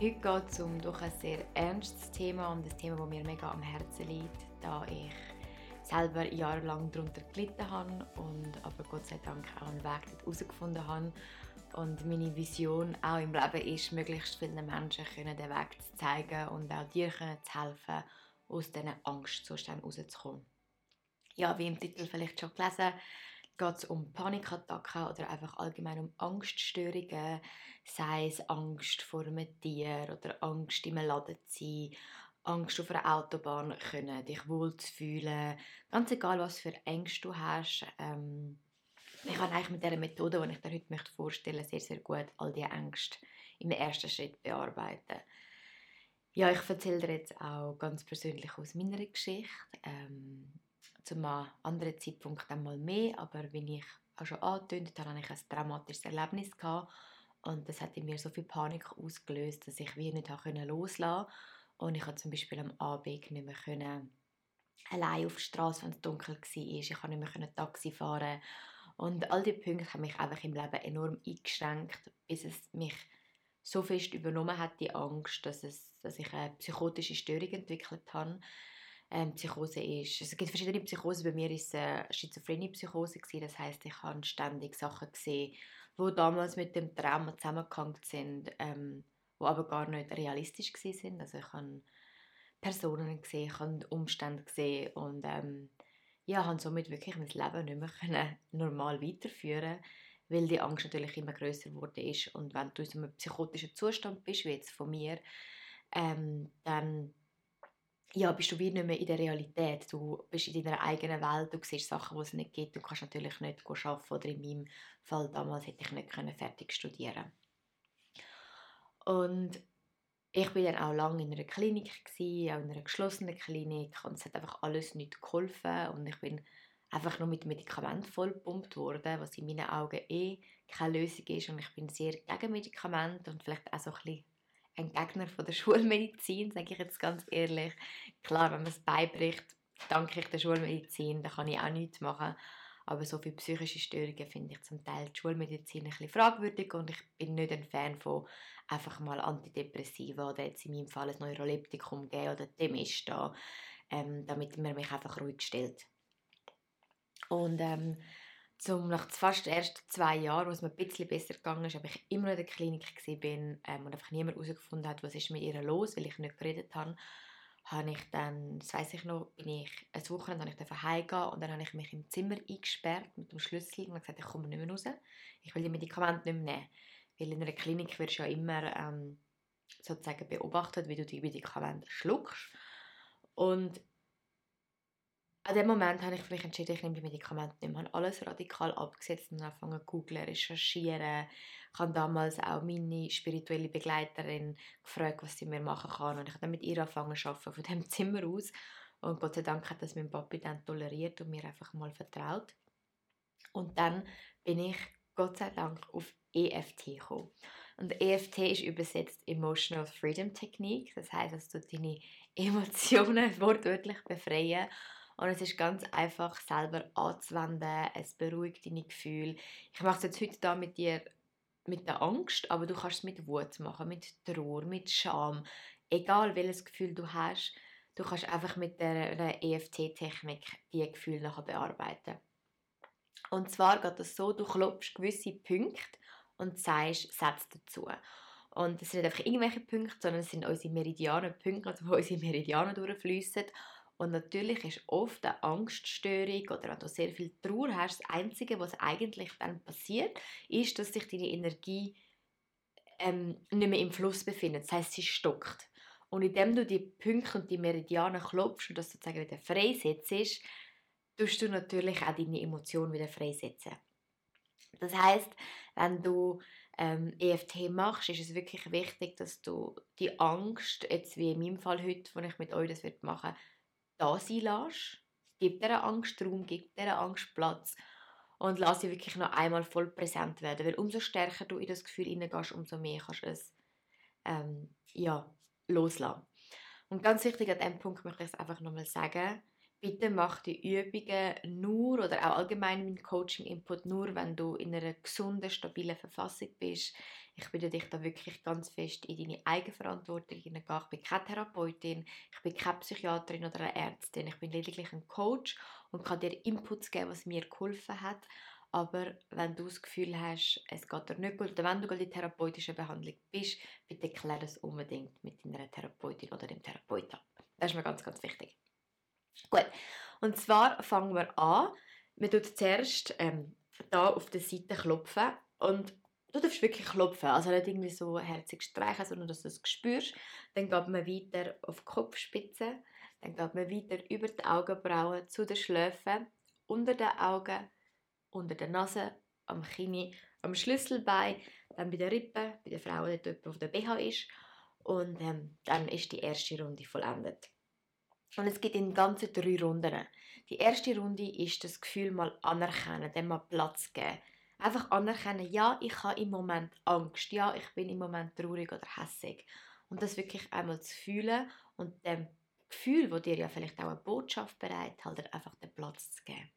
Heute geht es um doch ein sehr ernstes Thema und ein Thema, das mir mega am Herzen liegt, da ich selber jahrelang darunter gelitten habe und aber Gott sei Dank auch einen Weg herausgefunden habe. Und meine Vision auch im Leben ist, möglichst vielen Menschen den Weg zu zeigen und auch dir zu helfen, aus diesen Angstzuständen rauszukommen. Ja, wie im Titel vielleicht schon gelesen, geht es um Panikattacken oder einfach allgemein um Angststörungen, sei es Angst vor einem Tier oder Angst im Laden zu sein, Angst auf einer Autobahn können, dich wohl zu fühlen, ganz egal was für Ängste du hast. Ähm, ich kann eigentlich mit der Methode, die ich dir heute vorstellen möchte, sehr, sehr gut all diese Ängste im ersten Schritt bearbeiten. Ja, ich erzähle dir jetzt auch ganz persönlich aus meiner Geschichte. Ähm, zu einem anderen Zeitpunkt einmal mehr, aber wie ich auch schon angekündigt habe, hatte ich ein dramatisches Erlebnis gehabt und das hat in mir so viel Panik ausgelöst, dass ich wie nicht loslassen konnte. Und ich konnte zum Beispiel am Abend nicht mehr können, allein auf der Straße, wenn es dunkel war. Ich konnte nicht mehr Taxi fahren. Und all diese Punkte haben mich einfach im Leben enorm eingeschränkt, bis es mich so fest übernommen hat, die Angst, dass, es, dass ich eine psychotische Störung entwickelt habe ähm, Psychose ist. Es gibt verschiedene Psychosen. Bei mir war es eine Schizophrenie-Psychose. Das heißt, ich habe ständig Sachen gesehen, die damals mit dem Trauma zusammengehangen sind, ähm, die aber gar nicht realistisch waren. Also ich habe Personen gesehen, ich habe Umstände gesehen und ähm, ja, habe somit wirklich mein Leben nicht mehr können normal weiterführen weil die Angst natürlich immer größer wurde ist und wenn du in einem psychotischen Zustand bist, wie jetzt von mir, ähm, dann ja, bist du wie nicht mehr in der Realität. Du bist in deiner eigenen Welt, du siehst Sachen, die es nicht gibt. Du kannst natürlich nicht arbeiten oder in meinem Fall damals hätte ich nicht fertig studieren Und ich war dann auch lange in einer Klinik, gewesen, auch in einer geschlossenen Klinik und es hat einfach alles nicht geholfen und ich bin einfach nur mit Medikamenten vollgepumpt worden, was in meinen Augen eh keine Lösung ist und ich bin sehr gegen Medikamente und vielleicht auch so ein bisschen ein Gegner von der Schulmedizin, sage ich jetzt ganz ehrlich. Klar, wenn man es beibricht, danke ich der Schulmedizin, da kann ich auch nichts machen. Aber so viele psychische Störungen finde ich zum Teil die Schulmedizin ein bisschen fragwürdig und ich bin nicht ein Fan von einfach mal Antidepressiva oder jetzt in meinem Fall ein Neuroleptikum geben oder dem ist da, ähm, damit man mich einfach ruhig stellt. Und ähm, zum, nach fast erst zwei Jahren, wo es mir ein bisschen besser gegangen ist, aber ich immer noch in der Klinik bin ähm, und einfach niemand herausgefunden hat, was ist mit ihr los, weil ich nicht geredet habe, habe ich dann, das weiss ich noch, bin ich ein Wochenende habe ich heimgehen und dann habe ich mich im Zimmer eingesperrt mit dem Schlüssel und gesagt, ich komme nicht mehr raus, ich will die Medikamente nicht mehr nehmen. Weil in einer Klinik wirst du ja immer ähm, sozusagen beobachtet, wie du die Medikamente schluckst. Und an dem Moment habe ich vielleicht entschieden, ich nehme die Medikamente nicht mehr. Ich habe alles radikal abgesetzt und angefangen zu googlen, recherchieren. Ich habe damals auch meine spirituelle Begleiterin gefragt, was sie mir machen kann. Und ich habe dann mit ihr angefangen zu arbeiten, von dem Zimmer aus. Und Gott sei Dank hat das mein Papi dann toleriert und mir einfach mal vertraut. Und dann bin ich, Gott sei Dank, auf EFT gekommen. Und EFT ist übersetzt Emotional Freedom Technique. Das heißt, dass du deine Emotionen wortwörtlich befreien und es ist ganz einfach selber anzuwenden. Es beruhigt deine Gefühle. Ich mache es jetzt heute da mit dir mit der Angst, aber du kannst es mit Wut machen, mit Trauer, mit Scham. Egal welches Gefühl du hast, du kannst einfach mit der EFT-Technik die Gefühle nachher bearbeiten. Und zwar geht es so, du klopfst gewisse Punkte und sagst Sätze dazu. Und es sind nicht einfach irgendwelche Punkte, sondern es sind unsere Meridianen-Punkte, also wo unsere Meridianen durchfließen. Und natürlich ist oft eine Angststörung oder wenn du sehr viel Trauer hast, das Einzige, was eigentlich dann passiert, ist, dass sich deine Energie ähm, nicht mehr im Fluss befindet. Das heißt, sie stockt. Und indem du die Punkte und die Meridianen klopfst und das sozusagen wieder freisetzt, tust du natürlich auch deine Emotionen wieder freisetzen. Das heißt, wenn du ähm, EFT machst, ist es wirklich wichtig, dass du die Angst, jetzt wie in meinem Fall heute, wo ich mit euch das machen da sein lässt. Gib dieser Angst Raum, gib dieser Angst Platz und lass sie wirklich noch einmal voll präsent werden, weil umso stärker du in das Gefühl hineingehst, umso mehr kannst du es ähm, ja, loslassen. Und ganz wichtig an diesem Punkt möchte ich es einfach nochmal sagen, bitte mach die Übungen nur oder auch allgemein mein Coaching-Input nur, wenn du in einer gesunden, stabilen Verfassung bist. Ich bitte dich da wirklich ganz fest in deine Eigenverantwortung hineingehen. Ich bin keine Therapeutin, ich bin keine Psychiaterin oder eine Ärztin. Ich bin lediglich ein Coach und kann dir Inputs geben, was mir geholfen hat. Aber wenn du das Gefühl hast, es geht dir nicht gut, oder wenn du gerade in therapeutischer Behandlung bist, bitte klär das unbedingt mit deiner Therapeutin oder dem Therapeuten ab. Das ist mir ganz, ganz wichtig. Gut, und zwar fangen wir an. Wir tun zuerst ähm, da auf der Seite klopfen und du darfst wirklich klopfen, also nicht irgendwie so herzig streichen, sondern dass du es spürst. Dann geht man weiter auf die Kopfspitze, dann geht man weiter über die Augenbrauen zu den Schläfen, unter den Augen, unter der Nase, am Kinn, am Schlüsselbein, dann bei den Rippen, bei der Frau, dort, wo der BH ist. Und ähm, dann ist die erste Runde vollendet. Und es gibt in ganzen drei Runden. Die erste Runde ist das Gefühl mal anerkennen, dem mal Platz geben. Einfach anerkennen, ja, ich habe im Moment Angst, ja, ich bin im Moment traurig oder hässig. Und das wirklich einmal zu fühlen und dem Gefühl, wo dir ja vielleicht auch eine Botschaft bereithält, einfach den Platz zu geben.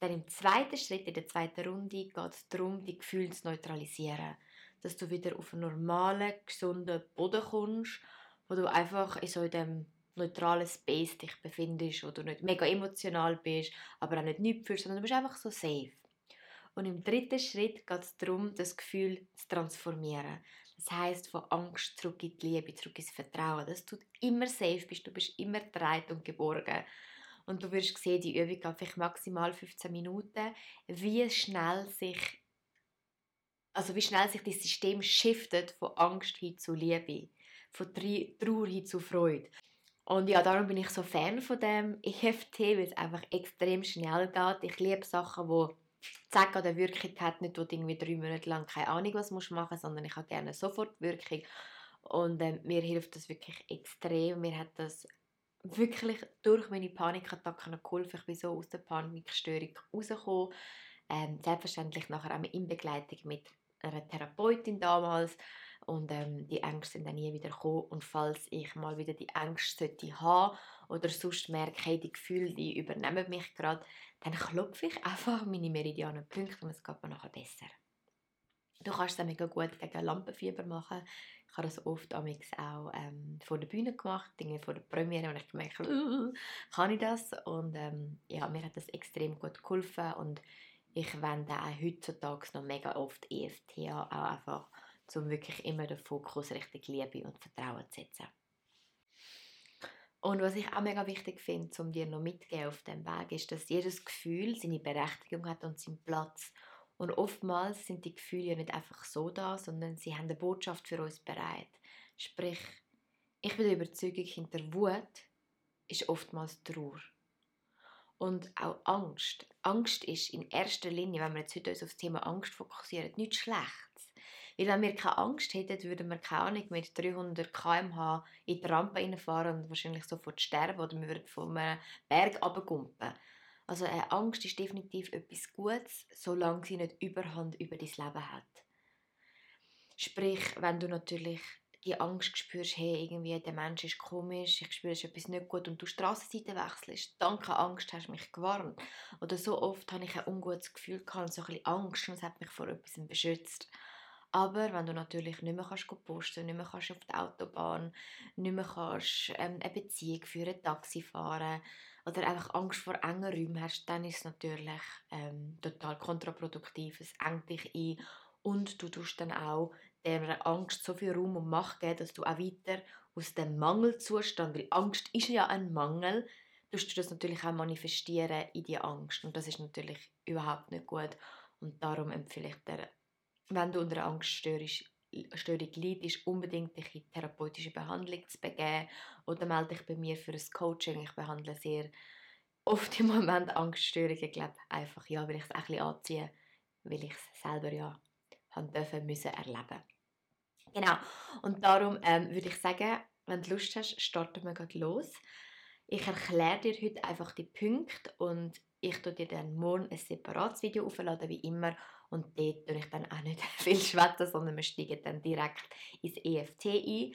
Dann im zweiten Schritt, in der zweiten Runde, geht es darum, die Gefühle zu neutralisieren. Dass du wieder auf einen normalen, gesunden Boden kommst, wo du einfach in so dem neutralen Space dich befindest, wo du nicht mega emotional bist, aber auch nicht nichts fühlst, sondern du bist einfach so safe. Und im dritten Schritt geht es darum, das Gefühl zu transformieren. Das heißt von Angst zurück in die Liebe, zurück ins Vertrauen. Dass du immer safe bist, du bist immer bereit und geborgen. Und du wirst sehen, die Übung geht vielleicht maximal 15 Minuten, wie schnell sich also wie schnell sich das System shiftet von Angst hin zu Liebe, von Trauer hin zu Freude. Und ja, darum bin ich so Fan von dem EFT, weil es einfach extrem schnell geht. Ich liebe Sachen, die Zack oder Wirkung hat, nicht, wo irgendwie drei Monate lang keine Ahnung was musst machen, sondern ich habe gerne sofort Wirkung. Und ähm, mir hilft das wirklich extrem. Mir hat das wirklich durch meine Panikattacken geholfen. Ich bin so aus der Panikstörung rausgekommen. Ähm, selbstverständlich nachher auch in Begleitung mit einer Therapeutin damals und ähm, die Ängste sind dann nie wieder gekommen. Und falls ich mal wieder die Ängste sollte haben oder sonst merke, hey, die Gefühle, die übernehmen mich gerade, dann klopfe ich einfach meine Meridianenpunkte und es geht mir nachher besser. Du kannst es mega gut gegen Lampenfieber machen. Ich habe das oft auch ähm, vor der Bühne gemacht, Dinge vor der Premiere, und ich gemerkt uh, kann ich das? Und ähm, ja, mir hat das extrem gut geholfen und ich wende auch heutzutage noch mega oft EFT auch einfach um wirklich immer den Fokus Richtung Liebe und Vertrauen zu setzen. Und was ich auch mega wichtig finde, um dir noch mitzugeben auf dem Weg, ist, dass jedes Gefühl seine Berechtigung hat und seinen Platz. Und oftmals sind die Gefühle ja nicht einfach so da, sondern sie haben eine Botschaft für uns bereit. Sprich, ich bin der Überzeugung, hinter Wut ist oftmals Trauer. Und auch Angst. Angst ist in erster Linie, wenn wir jetzt heute uns auf das Thema Angst fokussieren, nichts Schlechtes. Weil wenn wir keine Angst hätten, würden wir keine Ahnung mit 300 km/h in die Rampe reinfahren und wahrscheinlich sofort sterben oder wir würden von einem Berg runtergumpen. Also eine Angst ist definitiv etwas Gutes, solange sie nicht Überhand über dein Leben hat. Sprich, wenn du natürlich die Angst spürst, hey, irgendwie der Mensch ist komisch, ich spüre, etwas nicht gut und du Straßenseite wechselst, danke Angst hast du mich gewarnt. Oder so oft habe ich ein ungutes Gefühl gehabt, so ein bisschen Angst und es hat mich vor etwas beschützt. Aber wenn du natürlich nicht mehr kannst posten nicht mehr kannst auf die Autobahn, nicht mehr kannst ähm, eine Beziehung führen, Taxi fahren oder einfach Angst vor engen Räumen hast, dann ist es natürlich ähm, total kontraproduktiv. Es engt dich ein und du tust dann auch der Angst so viel Raum und Macht geben, dass du auch weiter aus dem Mangelzustand, weil Angst ist ja ein Mangel, tust du das natürlich auch manifestieren in die Angst und das ist natürlich überhaupt nicht gut und darum empfehle ich dir wenn du unter Angststörung leidest, unbedingt dich in therapeutische Behandlung zu begeben oder melde dich bei mir für ein Coaching. Ich behandle sehr oft im Moment Angststörungen, ich glaube einfach, ja, weil ich es ein bisschen anziehe, weil ich es selber ja haben dürfen, müssen erleben. Genau. Und darum ähm, würde ich sagen, wenn du Lust hast, starten wir gleich los. Ich erkläre dir heute einfach die Punkte und ich tue dir dann morgen ein separates Video aufladen, wie immer. Und dort tue ich dann auch nicht viel schwätzen, sondern wir steigen dann direkt ins EFT ein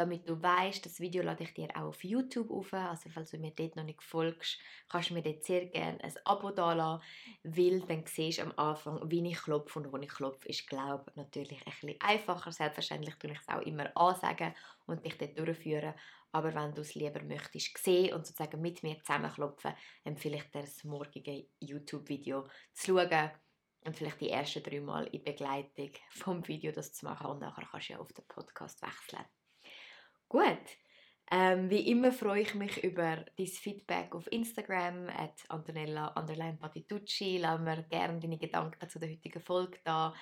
damit du weißt, das Video lade ich dir auch auf YouTube auf. Also falls du mir dort noch nicht folgst, kannst du mir dort sehr gerne ein Abo dalassen, weil dann siehst du am Anfang, wie ich klopfe und wo ich klopfe, ist glaube ich natürlich ein bisschen einfacher. Selbstverständlich tue ich es auch immer ansagen und dich dort durchführen. Aber wenn du es lieber möchtest sehen und sozusagen mit mir zusammenklopfen, empfehle ich dir das morgige YouTube-Video zu schauen und vielleicht die ersten drei Mal in Begleitung vom Video das zu machen und nachher kannst du ja auf den Podcast wechseln. Gut. Ähm, wie immer freue ich mich über dein Feedback auf Instagram, at Antonella Patitucci. Lass mir gerne deine Gedanken zu der heutigen Folge da.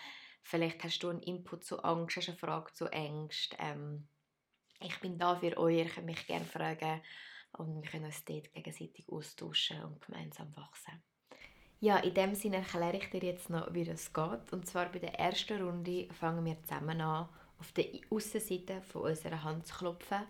Vielleicht hast du einen Input zu Angst, hast eine Frage zu Ängsten. Ähm, ich bin da für euch, ihr könnt mich gerne fragen und wir können uns dort gegenseitig austauschen und gemeinsam wachsen. Ja, in dem Sinne erkläre ich dir jetzt noch, wie das geht. Und zwar bei der ersten Runde fangen wir zusammen an auf der Außenseite von unserer Hand zu klopfen.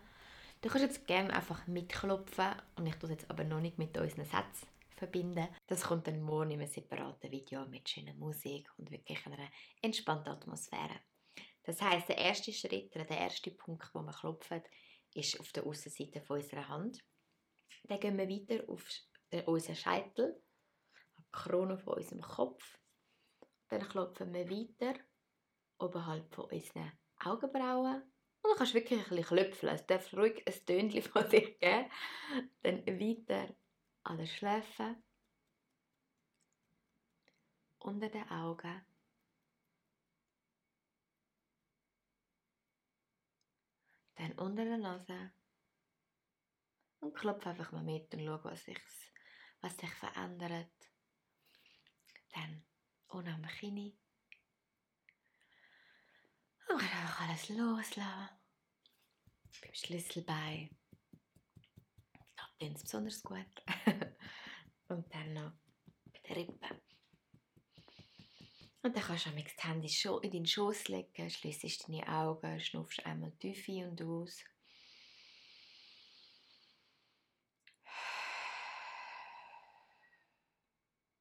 Du kannst jetzt gerne einfach mitklopfen und ich tue jetzt aber noch nicht mit unseren Sätzen verbinden. Das kommt dann morgen in einem separaten Video mit schöner Musik und wirklich einer entspannten Atmosphäre. Das heißt, der erste Schritt oder der erste Punkt, wo man klopft, ist auf der Außenseite von unserer Hand. Dann gehen wir weiter auf unseren Scheitel, Krone von unserem Kopf. Dann klopfen wir weiter oberhalb von unseren Augenbrauen. Und dann kannst du wirklich ein bisschen klöpfeln. Es darf ruhig ein Tönchen von sich geben. Dann weiter an den Schläfen. Unter den Augen. Dann unter der Nase. Und klopfe einfach mal mit und schau, was sich, was sich verändert. Dann unten am Kinn. Und einfach alles loslassen. Beim Schlüsselbein. Klappt insbesondere gut. und dann noch bei den Rippen. Und dann kannst du die Hände in deinen Schoß legen, schließt deine Augen, schnuffst einmal tief ein und aus.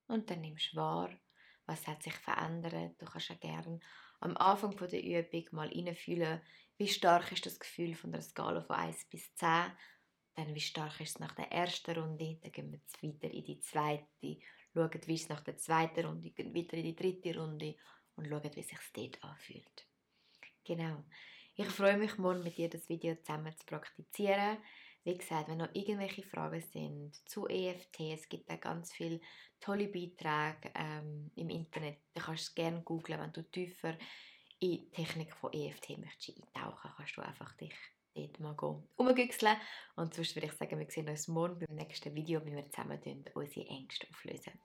Und dann nimmst du wahr, was hat sich verändert. Du kannst auch gerne am Anfang der Übung mal reinfühlen, wie stark ist das Gefühl von der Skala von 1 bis 10. Dann wie stark ist es nach der ersten Runde. Dann gehen wir weiter in die zweite. Schauen, wie es nach der zweiten Runde gehen weiter in die dritte Runde und schauen, wie es sich dort anfühlt. Genau. Ich freue mich, morgen mit dir das Video zusammen zu praktizieren. Wie gesagt, wenn noch irgendwelche Fragen sind zu EFT, es gibt da ganz viele tolle Beiträge ähm, im Internet. Du kannst es gerne googlen, wenn du tiefer in die Technik von EFT möchtest eintauchen, kannst du einfach dich dort mal umgüchseln. Und sonst würde ich sagen, wir sehen uns morgen beim nächsten Video, wie wir zusammen unsere Ängste auflösen.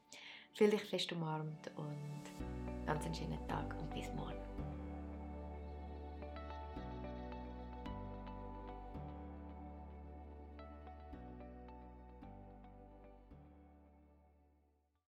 Fühl dich fest umarmt und ganz einen schönen Tag und bis morgen.